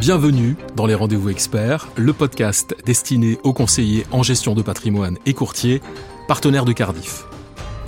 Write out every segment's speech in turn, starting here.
Bienvenue dans les Rendez-vous Experts, le podcast destiné aux conseillers en gestion de patrimoine et courtiers, partenaires de Cardiff.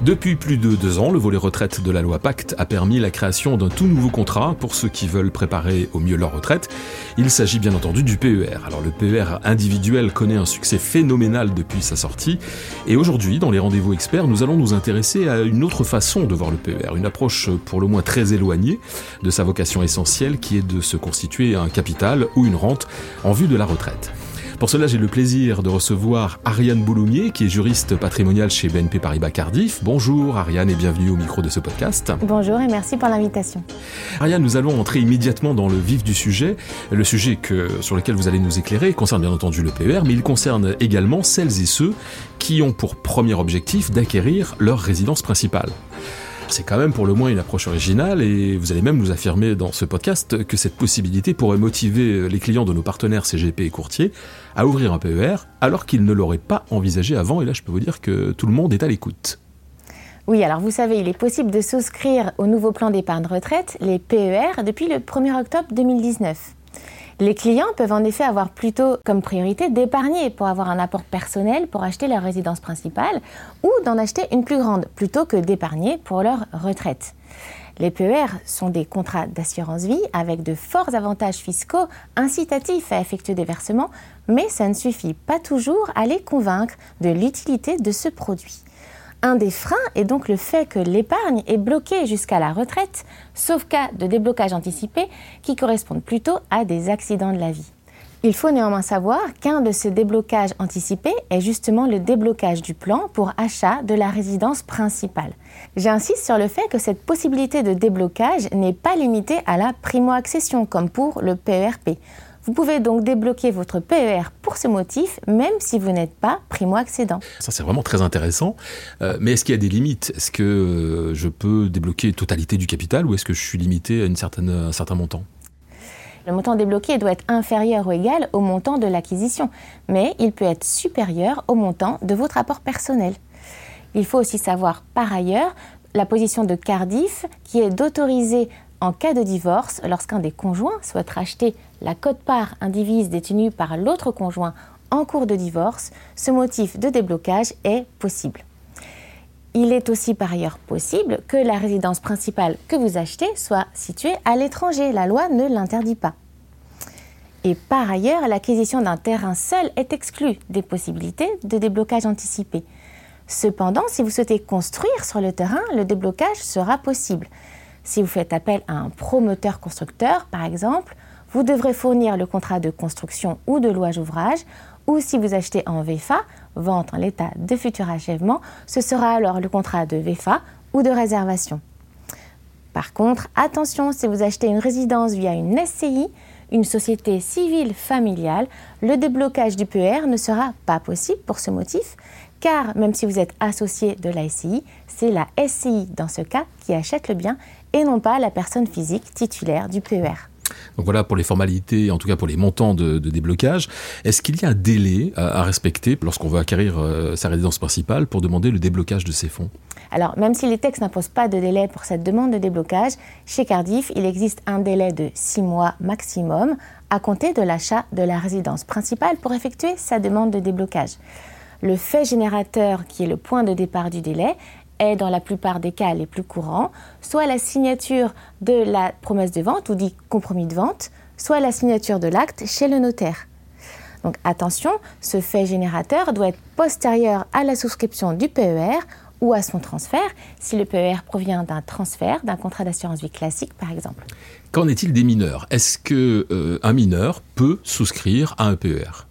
Depuis plus de deux ans, le volet retraite de la loi Pacte a permis la création d'un tout nouveau contrat pour ceux qui veulent préparer au mieux leur retraite. Il s'agit bien entendu du PER. Alors le PER individuel connaît un succès phénoménal depuis sa sortie. Et aujourd'hui, dans les rendez-vous experts, nous allons nous intéresser à une autre façon de voir le PER. Une approche pour le moins très éloignée de sa vocation essentielle qui est de se constituer un capital ou une rente en vue de la retraite. Pour cela, j'ai le plaisir de recevoir Ariane Bouloumier, qui est juriste patrimonial chez BNP Paribas Cardiff. Bonjour Ariane et bienvenue au micro de ce podcast. Bonjour et merci pour l'invitation. Ariane, nous allons entrer immédiatement dans le vif du sujet. Le sujet que, sur lequel vous allez nous éclairer concerne bien entendu le PER, mais il concerne également celles et ceux qui ont pour premier objectif d'acquérir leur résidence principale. C'est quand même pour le moins une approche originale et vous allez même nous affirmer dans ce podcast que cette possibilité pourrait motiver les clients de nos partenaires CGP et courtiers à ouvrir un PER alors qu'ils ne l'auraient pas envisagé avant et là je peux vous dire que tout le monde est à l'écoute. Oui, alors vous savez, il est possible de souscrire au nouveau plan d'épargne retraite, les PER, depuis le 1er octobre 2019. Les clients peuvent en effet avoir plutôt comme priorité d'épargner pour avoir un apport personnel pour acheter leur résidence principale ou d'en acheter une plus grande plutôt que d'épargner pour leur retraite. Les PER sont des contrats d'assurance vie avec de forts avantages fiscaux incitatifs à effectuer des versements, mais ça ne suffit pas toujours à les convaincre de l'utilité de ce produit. Un des freins est donc le fait que l'épargne est bloquée jusqu'à la retraite, sauf cas de déblocage anticipé qui correspondent plutôt à des accidents de la vie. Il faut néanmoins savoir qu'un de ces déblocages anticipés est justement le déblocage du plan pour achat de la résidence principale. J'insiste sur le fait que cette possibilité de déblocage n'est pas limitée à la primo-accession comme pour le PERP. Vous pouvez donc débloquer votre PER pour ce motif, même si vous n'êtes pas primo-accédant. Ça, c'est vraiment très intéressant. Euh, mais est-ce qu'il y a des limites? Est-ce que euh, je peux débloquer totalité du capital ou est-ce que je suis limité à une certaine, un certain montant? Le montant débloqué doit être inférieur ou égal au montant de l'acquisition, mais il peut être supérieur au montant de votre apport personnel. Il faut aussi savoir par ailleurs la position de Cardiff qui est d'autoriser en cas de divorce, lorsqu'un des conjoints souhaite racheter la cote-part indivise détenue par l'autre conjoint en cours de divorce, ce motif de déblocage est possible. Il est aussi par ailleurs possible que la résidence principale que vous achetez soit située à l'étranger. La loi ne l'interdit pas. Et par ailleurs, l'acquisition d'un terrain seul est exclue des possibilités de déblocage anticipé. Cependant, si vous souhaitez construire sur le terrain, le déblocage sera possible. Si vous faites appel à un promoteur constructeur, par exemple, vous devrez fournir le contrat de construction ou de louage ouvrage, ou si vous achetez en VFA, vente en l'état de futur achèvement, ce sera alors le contrat de VFA ou de réservation. Par contre, attention, si vous achetez une résidence via une SCI, une société civile familiale, le déblocage du PER ne sera pas possible pour ce motif, car même si vous êtes associé de la SCI, c'est la SCI dans ce cas qui achète le bien et non pas la personne physique titulaire du PER. Donc voilà pour les formalités, en tout cas pour les montants de, déblocage. Est-ce qu'il y a un délai à, respecter lorsqu'on veut acquérir euh, sa résidence principale pour demander le déblocage de ces fonds? Alors même si les textes n'imposent pas de délai pour cette demande de déblocage, chez Cardiff, il existe un délai de 6 mois maximum à compter de l'achat de la résidence principale pour effectuer sa demande de déblocage. Le fait générateur, qui est le point de départ du délai, est dans la plupart des cas les plus courants, soit la signature de la promesse de vente ou dit compromis de vente, soit la signature de l'acte chez le notaire. Donc attention, ce fait générateur doit être postérieur à la souscription du PER ou à son transfert, si le PER provient d'un transfert, d'un contrat d'assurance vie classique par exemple. Qu'en est-il des mineurs? Est-ce qu'un euh, mineur peut souscrire à un PER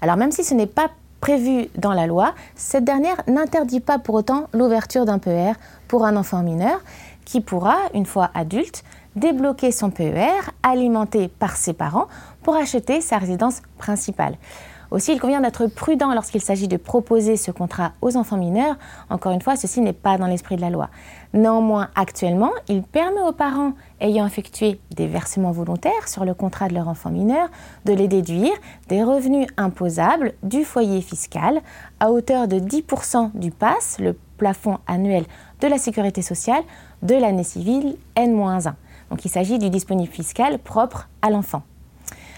Alors même si ce n'est pas prévue dans la loi, cette dernière n'interdit pas pour autant l'ouverture d'un PER pour un enfant mineur qui pourra, une fois adulte, débloquer son PER alimenté par ses parents pour acheter sa résidence principale. Aussi, il convient d'être prudent lorsqu'il s'agit de proposer ce contrat aux enfants mineurs. Encore une fois, ceci n'est pas dans l'esprit de la loi. Néanmoins, actuellement, il permet aux parents ayant effectué des versements volontaires sur le contrat de leur enfant mineur de les déduire des revenus imposables du foyer fiscal à hauteur de 10% du PAS, le plafond annuel de la sécurité sociale, de l'année civile N-1. Donc il s'agit du disponible fiscal propre à l'enfant.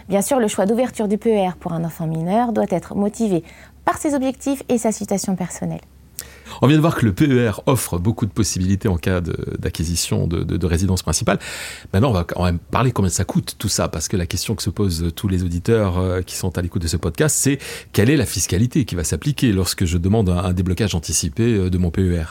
Bien sûr, le choix d'ouverture du PER pour un enfant mineur doit être motivé par ses objectifs et sa situation personnelle. On vient de voir que le PER offre beaucoup de possibilités en cas d'acquisition de, résidence principale. Maintenant, on va quand même parler combien ça coûte tout ça, parce que la question que se posent tous les auditeurs euh, qui sont à l'écoute de ce podcast, c'est quelle est la fiscalité qui va s'appliquer lorsque je demande un, déblocage anticipé euh, de mon PER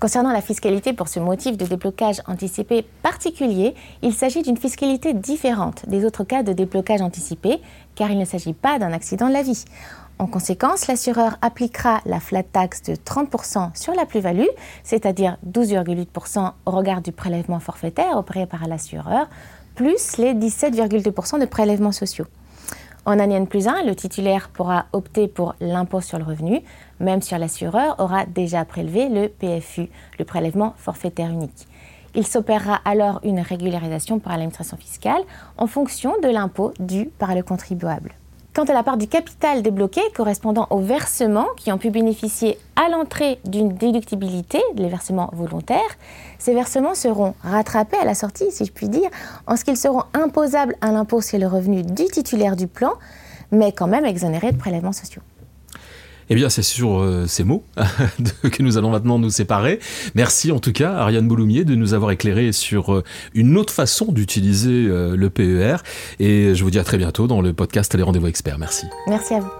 Concernant la fiscalité pour ce motif de déblocage anticipé particulier, il s'agit d'une fiscalité différente des autres cas de déblocage anticipé, car il ne s'agit pas d'un accident de la vie. En conséquence, l'assureur appliquera la flat tax de 30% sur la plus-value, c'est-à-dire 12,8% au regard du prélèvement forfaitaire opéré par l'assureur, plus les 17,2% de prélèvements sociaux. En année plus 1, le titulaire pourra opter pour l'impôt sur le revenu, même si l'assureur aura déjà prélevé le PFU, le prélèvement forfaitaire unique. Il s'opérera alors une régularisation par l'administration fiscale en fonction de l'impôt dû par le contribuable. Quant à la part du capital débloqué correspondant aux versements qui ont pu bénéficier à l'entrée d'une déductibilité, les versements volontaires, ces versements seront rattrapés à la sortie, si je puis dire, en ce qu'ils seront imposables à l'impôt sur le revenu du titulaire du plan, mais quand même exonérés de prélèvements sociaux. Eh bien, c'est sur euh, ces mots que nous allons maintenant nous séparer. Merci en tout cas, Ariane Bouloumier, de nous avoir éclairé sur euh, une autre façon d'utiliser euh, le PER. Et je vous dis à très bientôt dans le podcast Les Rendez-vous Experts. Merci. Merci à vous.